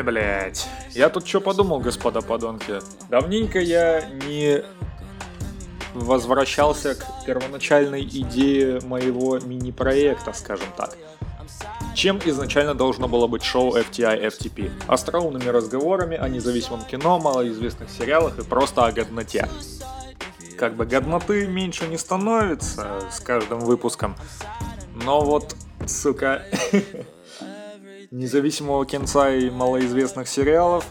Ой, блядь. Я тут что подумал, господа подонки. Давненько я не возвращался к первоначальной идее моего мини-проекта, скажем так. Чем изначально должно было быть шоу FTI FTP? Остроумными разговорами о независимом кино, малоизвестных сериалах и просто о годноте. Как бы годноты меньше не становится с каждым выпуском, но вот, сука, независимого кинца и малоизвестных сериалов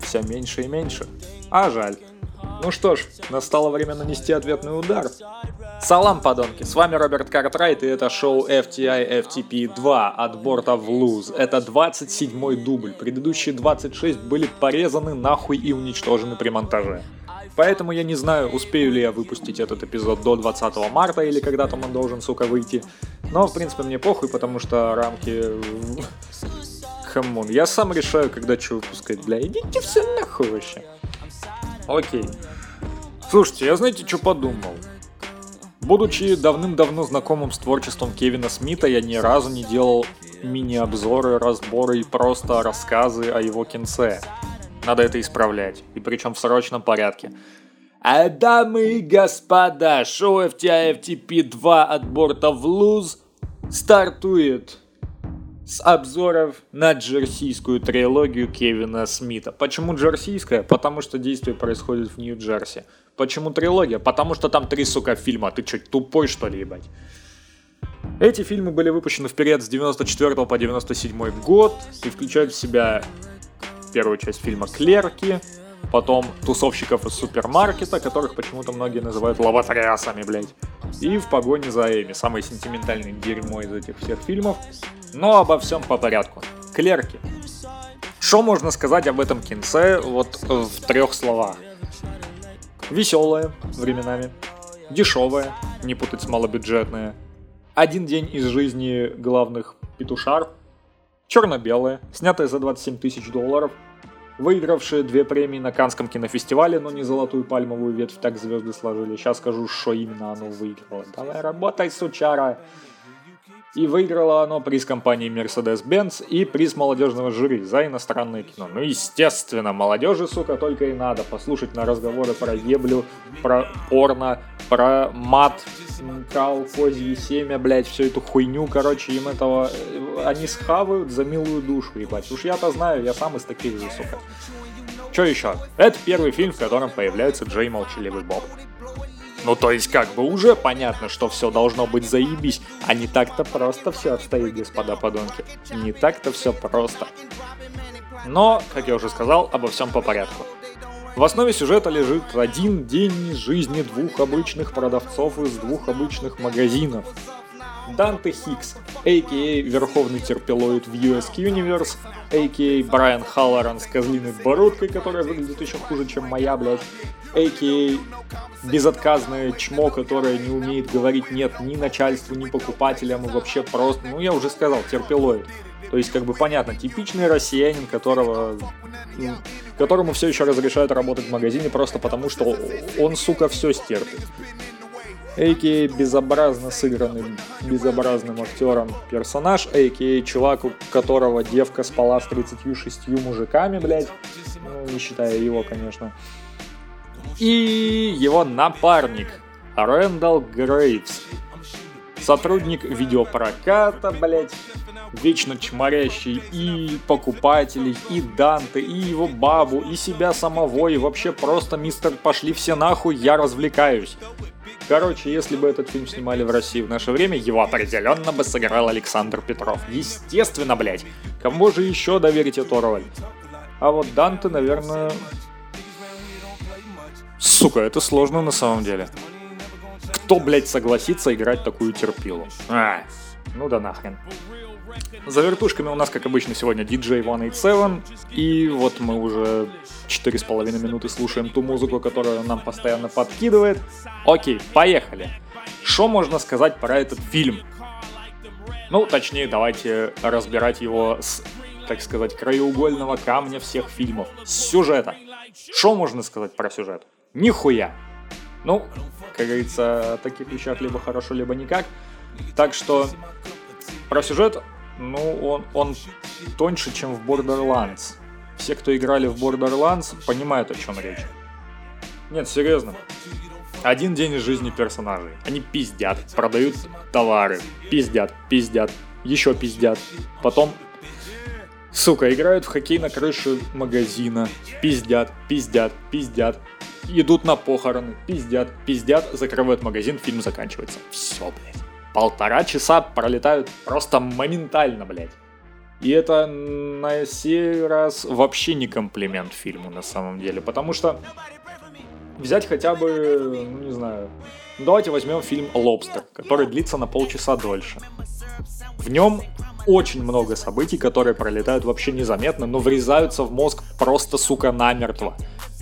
все меньше и меньше. А жаль. Ну что ж, настало время нанести ответный удар. Салам, подонки, с вами Роберт Картрайт, и это шоу FTI FTP 2 от борта в луз. Это 27-й дубль, предыдущие 26 были порезаны нахуй и уничтожены при монтаже. Поэтому я не знаю, успею ли я выпустить этот эпизод до 20 марта или когда там он должен, сука, выйти. Но, в принципе, мне похуй, потому что рамки... Хамон, я сам решаю, когда что выпускать, бля, идите все нахуй вообще. Окей. Слушайте, я знаете, что подумал? Будучи давным-давно знакомым с творчеством Кевина Смита, я ни разу не делал мини-обзоры, разборы и просто рассказы о его кинце. Надо это исправлять, и причем в срочном порядке. А дамы и господа, шоу FTI FTP 2 от борта в луз стартует с обзоров на джерсийскую трилогию Кевина Смита. Почему джерсийская? Потому что действие происходит в Нью-Джерси. Почему трилогия? Потому что там три, сука, фильма. Ты чё, тупой, что ли, ебать? Эти фильмы были выпущены в период с 94 по 97 год и включают в себя первую часть фильма «Клерки», потом тусовщиков из супермаркета, которых почему-то многие называют лоботрясами, блядь, и «В погоне за Эми», самое сентиментальное дерьмо из этих всех фильмов, но обо всем по порядку. Клерки. Что можно сказать об этом кинце вот в трех словах? Веселое временами, дешевое, не путать с малобюджетное, один день из жизни главных петушар, черно-белое, снятое за 27 тысяч долларов, выигравшие две премии на Канском кинофестивале, но не золотую пальмовую ветвь, так звезды сложили. Сейчас скажу, что именно оно выиграло. Давай работай, сучара! И выиграло оно приз компании Mercedes-Benz и приз молодежного жюри за иностранное кино. Ну, естественно, молодежи, сука, только и надо послушать на разговоры про еблю, про порно, про мат, кал, козье семя, блять, всю эту хуйню, короче, им этого... Э, они схавают за милую душу, ебать. Уж я-то знаю, я сам из таких же, сука. Что еще? Это первый фильм, в котором появляется Джей Молчаливый Боб. Ну, то есть, как бы уже понятно, что все должно быть заебись, а не так-то просто все обстоит, господа подонки. Не так-то все просто. Но, как я уже сказал, обо всем по порядку. В основе сюжета лежит один день из жизни двух обычных продавцов из двух обычных магазинов. Данте Хикс, а.к.а. Верховный Терпилоид в US Universe, а.к.а. Брайан Халлоран с козлиной бородкой, которая выглядит еще хуже, чем моя, блядь, а.к.а. безотказное чмо, которое не умеет говорить нет ни начальству, ни покупателям, и вообще просто, ну я уже сказал, терпилоид. То есть, как бы понятно, типичный россиянин, которого, которому все еще разрешают работать в магазине просто потому, что он, сука, все стерпит. А.к.а. безобразно сыгранный безобразным актером персонаж, а.к.а. чувак, у которого девка спала с 36 мужиками, блядь, ну, не считая его, конечно. И его напарник, Рэндалл Грейвс, сотрудник видеопроката, блядь, вечно чморящий и покупателей, и Данте, и его бабу, и себя самого, и вообще просто мистер «пошли все нахуй, я развлекаюсь». Короче, если бы этот фильм снимали в России в наше время, его определенно бы сыграл Александр Петров. Естественно, блядь. Кому же еще доверить эту роль? А вот Данте, наверное... Сука, это сложно на самом деле. Кто, блядь, согласится играть такую терпилу? А, ну да нахрен. За вертушками у нас, как обычно, сегодня DJ 187, и вот мы уже 4,5 минуты слушаем ту музыку, которую нам постоянно подкидывает. Окей, поехали. Что можно сказать про этот фильм? Ну, точнее, давайте разбирать его с, так сказать, краеугольного камня всех фильмов. С сюжета. Что можно сказать про сюжет? Нихуя. Ну, как говорится, о таких вещах либо хорошо, либо никак. Так что про сюжет ну, он, он тоньше, чем в Borderlands. все, кто играли в Borderlands, понимают, о чем речь. Нет, серьезно. Один день из жизни персонажей. Они пиздят, продают товары, пиздят, пиздят, еще пиздят. Потом Сука, играют в хоккей на крыше магазина, пиздят, пиздят, пиздят, идут на похороны, пиздят, пиздят, закрывают магазин, фильм заканчивается. Все, блядь. Полтора часа пролетают просто моментально, блядь. И это на сей раз вообще не комплимент фильму на самом деле, потому что взять хотя бы, ну не знаю, давайте возьмем фильм «Лобстер», который длится на полчаса дольше. В нем очень много событий, которые пролетают вообще незаметно, но врезаются в мозг просто, сука, намертво.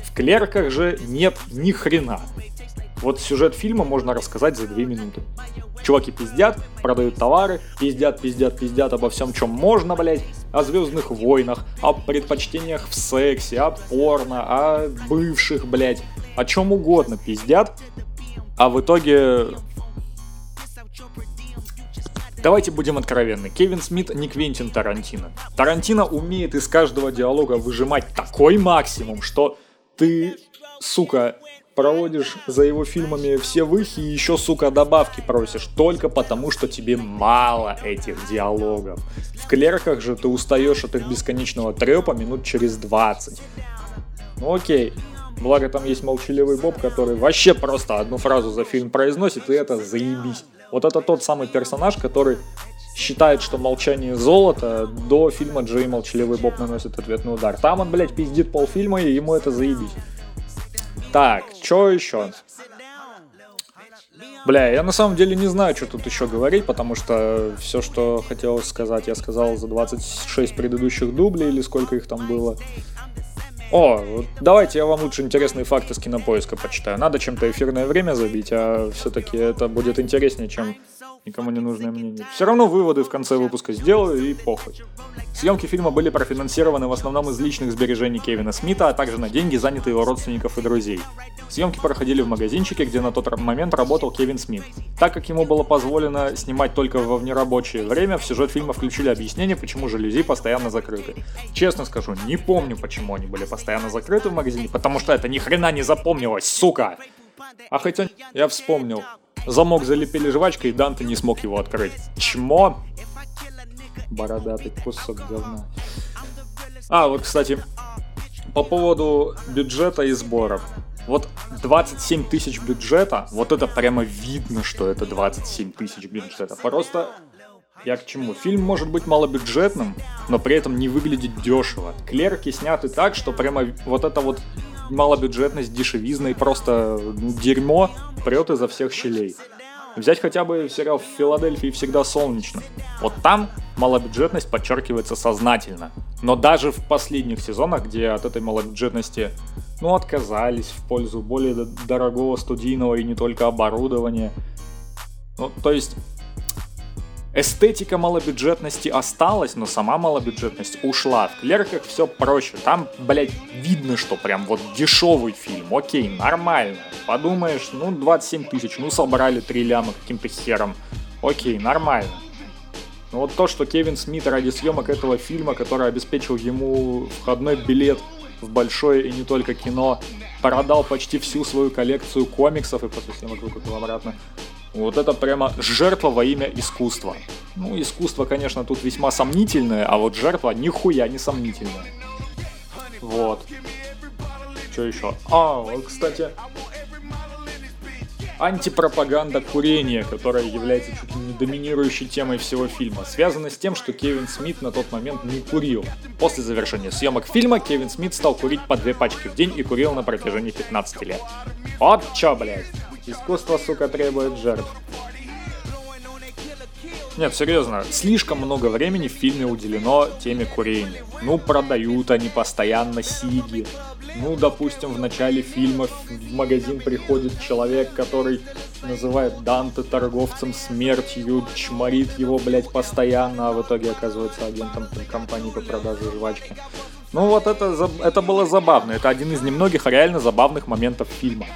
В клерках же нет ни хрена. Вот сюжет фильма можно рассказать за две минуты. Чуваки пиздят, продают товары, пиздят, пиздят, пиздят обо всем, чем можно, блять, о звездных войнах, о предпочтениях в сексе, о порно, о бывших, блять, о чем угодно пиздят, а в итоге Давайте будем откровенны. Кевин Смит не Квентин Тарантино. Тарантино умеет из каждого диалога выжимать такой максимум, что ты, сука, проводишь за его фильмами все выхи и еще, сука, добавки просишь, только потому, что тебе мало этих диалогов. В клерках же ты устаешь от их бесконечного трепа минут через 20. Ну окей, благо там есть молчаливый Боб, который вообще просто одну фразу за фильм произносит, и это заебись. Вот это тот самый персонаж, который считает, что молчание золото до фильма Джей Молчаливый Боб наносит ответный удар. Там он, блядь, пиздит полфильма, и ему это заебись. Так, что еще? Бля, я на самом деле не знаю, что тут еще говорить, потому что все, что хотел сказать, я сказал за 26 предыдущих дублей, или сколько их там было. О, давайте я вам лучше интересные факты с кинопоиска почитаю. Надо чем-то эфирное время забить, а все-таки это будет интереснее, чем никому не нужное мнение. Все равно выводы в конце выпуска сделаю и похуй. Съемки фильма были профинансированы в основном из личных сбережений Кевина Смита, а также на деньги, занятые его родственников и друзей. Съемки проходили в магазинчике, где на тот момент работал Кевин Смит. Так как ему было позволено снимать только во внерабочее время, в сюжет фильма включили объяснение, почему жалюзи постоянно закрыты. Честно скажу, не помню, почему они были постоянно закрыты в магазине, потому что это ни хрена не запомнилось, сука! А хотя я вспомнил. Замок залепили жвачкой, и Данте не смог его открыть. Чмо? Бородатый кусок говна. А, вот, кстати, по поводу бюджета и сборов. Вот 27 тысяч бюджета, вот это прямо видно, что это 27 тысяч бюджета. Просто я к чему? Фильм может быть малобюджетным, но при этом не выглядит дешево. Клерки сняты так, что прямо вот это вот малобюджетность, дешевизна и просто дерьмо прет изо всех щелей. Взять хотя бы сериал в Филадельфии всегда солнечно. Вот там малобюджетность подчеркивается сознательно. Но даже в последних сезонах, где от этой малобюджетности ну, отказались в пользу более дорогого студийного и не только оборудования. Ну, то есть Эстетика малобюджетности осталась, но сама малобюджетность ушла. В клерках все проще. Там, блядь, видно, что прям вот дешевый фильм. Окей, нормально. Подумаешь, ну 27 тысяч, ну собрали 3 ляма каким-то хером. Окей, нормально. Но вот то, что Кевин Смит ради съемок этого фильма, который обеспечил ему входной билет в большое и не только кино, продал почти всю свою коллекцию комиксов и после съемок выкупил обратно, вот это прямо жертва во имя искусства. Ну, искусство, конечно, тут весьма сомнительное, а вот жертва нихуя не сомнительная. Вот. Что еще? А, вот, кстати, антипропаганда курения, которая является чуть ли не доминирующей темой всего фильма, связана с тем, что Кевин Смит на тот момент не курил. После завершения съемок фильма Кевин Смит стал курить по две пачки в день и курил на протяжении 15 лет. Вот чё, блядь. Искусство, сука, требует жертв. Нет, серьезно, слишком много времени в фильме уделено теме курения. Ну, продают они постоянно сиги. Ну, допустим, в начале фильма в магазин приходит человек, который называет Данте торговцем смертью, чморит его, блядь, постоянно, а в итоге оказывается агентом компании по продаже жвачки. Ну вот это, это было забавно. Это один из немногих реально забавных моментов фильма.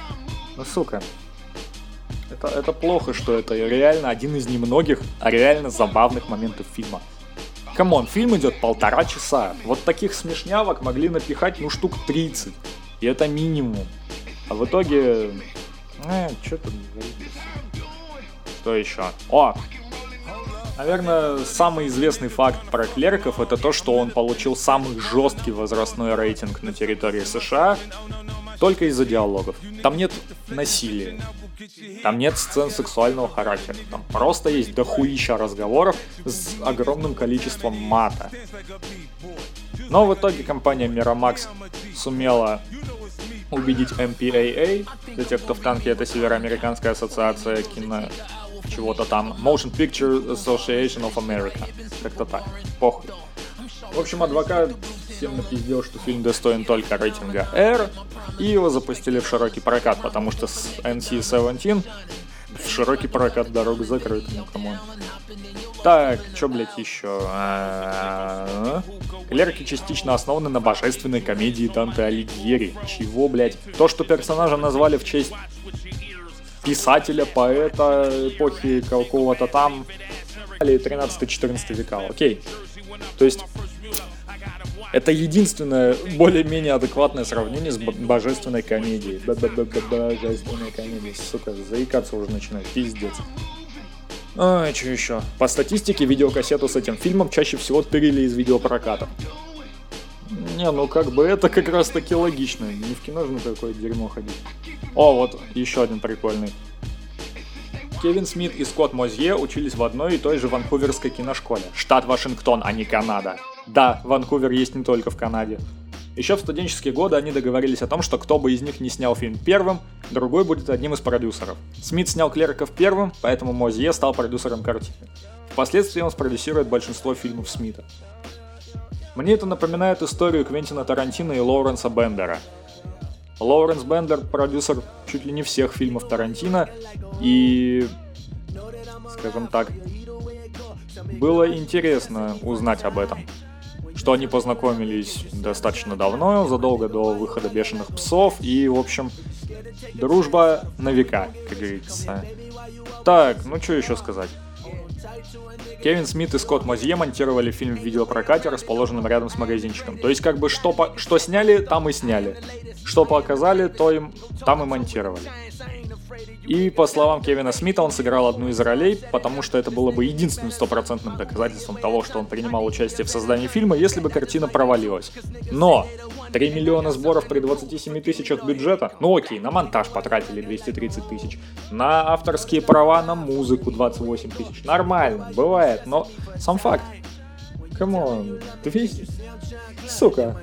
Ну, сука, это, это плохо, что это реально один из немногих, а реально забавных моментов фильма. Come on, фильм идет полтора часа. Вот таких смешнявок могли напихать, ну, штук 30. И это минимум. А в итоге... Э, что тут Что еще? О! Наверное, самый известный факт про клерков это то, что он получил самый жесткий возрастной рейтинг на территории США только из-за диалогов. Там нет насилия. Там нет сцен сексуального характера. Там просто есть дохуища разговоров с огромным количеством мата. Но в итоге компания Miramax сумела убедить MPAA, для тех, кто в танке, это Североамериканская ассоциация кино чего-то там, Motion Picture Association of America, как-то так, похуй. В общем, адвокат всем напиздел, что фильм достоин только рейтинга R, и его запустили в широкий прокат, потому что с NC-17 в широкий прокат дорог закрыт, ну come on. Так, что, блять, еще? Клерки частично основаны на божественной комедии Данте Алигьери. Чего, блять? То, что персонажа назвали в честь писателя, поэта эпохи какого-то там, или 13-14 века, окей. То есть это единственное более-менее адекватное сравнение с божественной комедией. Божественная комедия, сука, заикаться уже начинает, пиздец. А, что еще? По статистике, видеокассету с этим фильмом чаще всего тырили из видеопроката. Не, ну как бы это как раз таки логично. Не в кино же на такое дерьмо ходить. О, вот еще один прикольный. Кевин Смит и Скотт Мозье учились в одной и той же ванкуверской киношколе. Штат Вашингтон, а не Канада. Да, Ванкувер есть не только в Канаде. Еще в студенческие годы они договорились о том, что кто бы из них не снял фильм первым, другой будет одним из продюсеров. Смит снял Клериков первым, поэтому Мозье стал продюсером картины. Впоследствии он спродюсирует большинство фильмов Смита. Мне это напоминает историю Квентина Тарантино и Лоуренса Бендера. Лоуренс Бендер – продюсер чуть ли не всех фильмов Тарантино, и, скажем так, было интересно узнать об этом что они познакомились достаточно давно, задолго до выхода «Бешеных псов», и, в общем, дружба на века, как говорится. Так, ну что еще сказать? Кевин Смит и Скотт Мозье монтировали фильм в видеопрокате, расположенном рядом с магазинчиком. То есть как бы что, по... что сняли, там и сняли. Что показали, то им там и монтировали. И по словам Кевина Смита, он сыграл одну из ролей, потому что это было бы единственным стопроцентным доказательством того, что он принимал участие в создании фильма, если бы картина провалилась. Но 3 миллиона сборов при 27 тысячах бюджета? Ну окей, на монтаж потратили 230 тысяч. На авторские права на музыку 28 тысяч. Нормально, бывает, но сам факт. Come on, 200... Сука,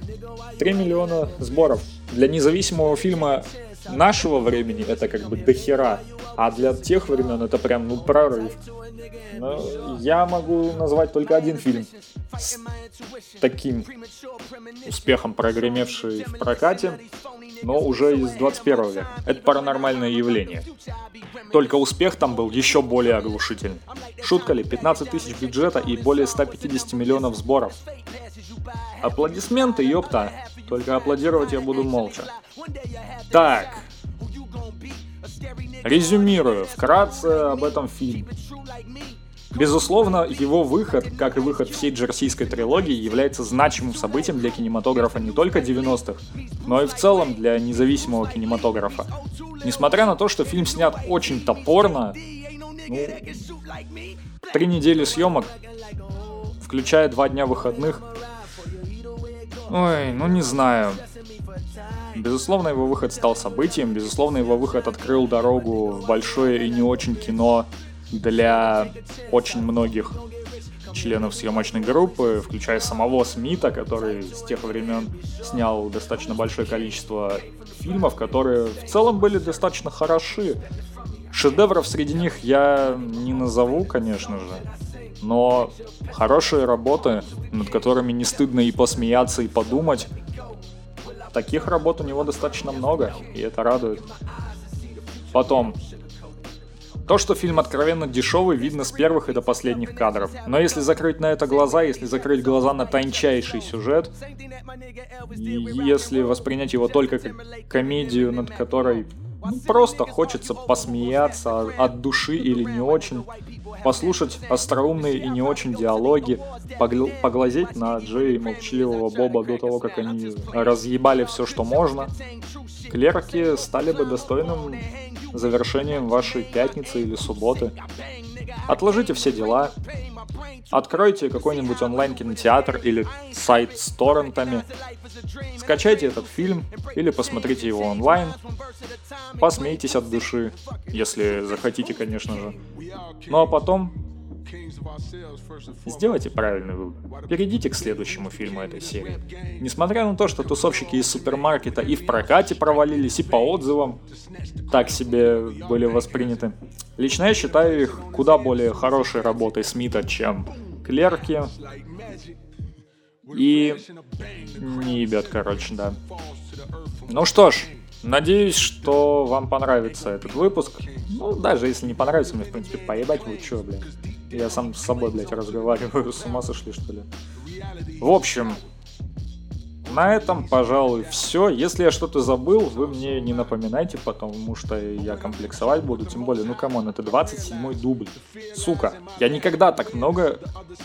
3 миллиона сборов. Для независимого фильма нашего времени это как бы дохера, а для тех времен это прям, ну, прорыв. Но я могу назвать только один фильм с таким успехом, прогремевший в прокате, но уже из 21 века. Это паранормальное явление. Только успех там был еще более оглушительный. Шутка ли, 15 тысяч бюджета и более 150 миллионов сборов. Аплодисменты, ёпта. Только аплодировать я буду молча. Так. Резюмирую вкратце об этом фильме. Безусловно, его выход, как и выход всей джерсийской трилогии, является значимым событием для кинематографа не только 90-х, но и в целом для независимого кинематографа. Несмотря на то, что фильм снят очень топорно, ну, три недели съемок, включая два дня выходных, ой, ну не знаю. Безусловно, его выход стал событием, безусловно, его выход открыл дорогу в большое и не очень кино для очень многих членов съемочной группы, включая самого Смита, который с тех времен снял достаточно большое количество фильмов, которые в целом были достаточно хороши. Шедевров среди них я не назову, конечно же, но хорошие работы, над которыми не стыдно и посмеяться, и подумать, таких работ у него достаточно много, и это радует. Потом, то, что фильм откровенно дешевый, видно с первых и до последних кадров. Но если закрыть на это глаза, если закрыть глаза на тончайший сюжет, если воспринять его только как комедию, над которой Ну, просто хочется посмеяться от души или не очень, послушать остроумные и не очень диалоги, погл- поглазеть на Джей и молчаливого Боба до того, как они разъебали все, что можно. Клерки стали бы достойным завершением вашей пятницы или субботы. Отложите все дела, откройте какой-нибудь онлайн-кинотеатр или сайт с торрентами, скачайте этот фильм или посмотрите его онлайн, посмейтесь от души, если захотите, конечно же. Ну а потом Сделайте правильный выбор. Перейдите к следующему фильму этой серии. Несмотря на то, что тусовщики из супермаркета и в прокате провалились, и по отзывам так себе были восприняты, лично я считаю их куда более хорошей работой Смита, чем Клерки. И не ебет, короче, да. Ну что ж, Надеюсь, что вам понравится этот выпуск. Ну, даже если не понравится, мне, в принципе, поебать вы чё, блядь. Я сам с собой, блядь, разговариваю. С ума сошли, что ли? В общем, на этом, пожалуй, все. Если я что-то забыл, вы мне не напоминайте, потому что я комплексовать буду. Тем более, ну come on, это 27-й дубль. Сука, я никогда так много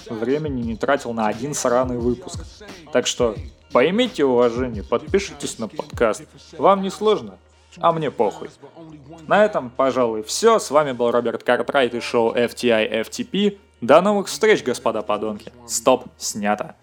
времени не тратил на один сраный выпуск. Так что поймите уважение, подпишитесь на подкаст. Вам не сложно? а мне похуй. На этом, пожалуй, все. С вами был Роберт Картрайт и шоу FTI FTP. До новых встреч, господа подонки. Стоп, снято.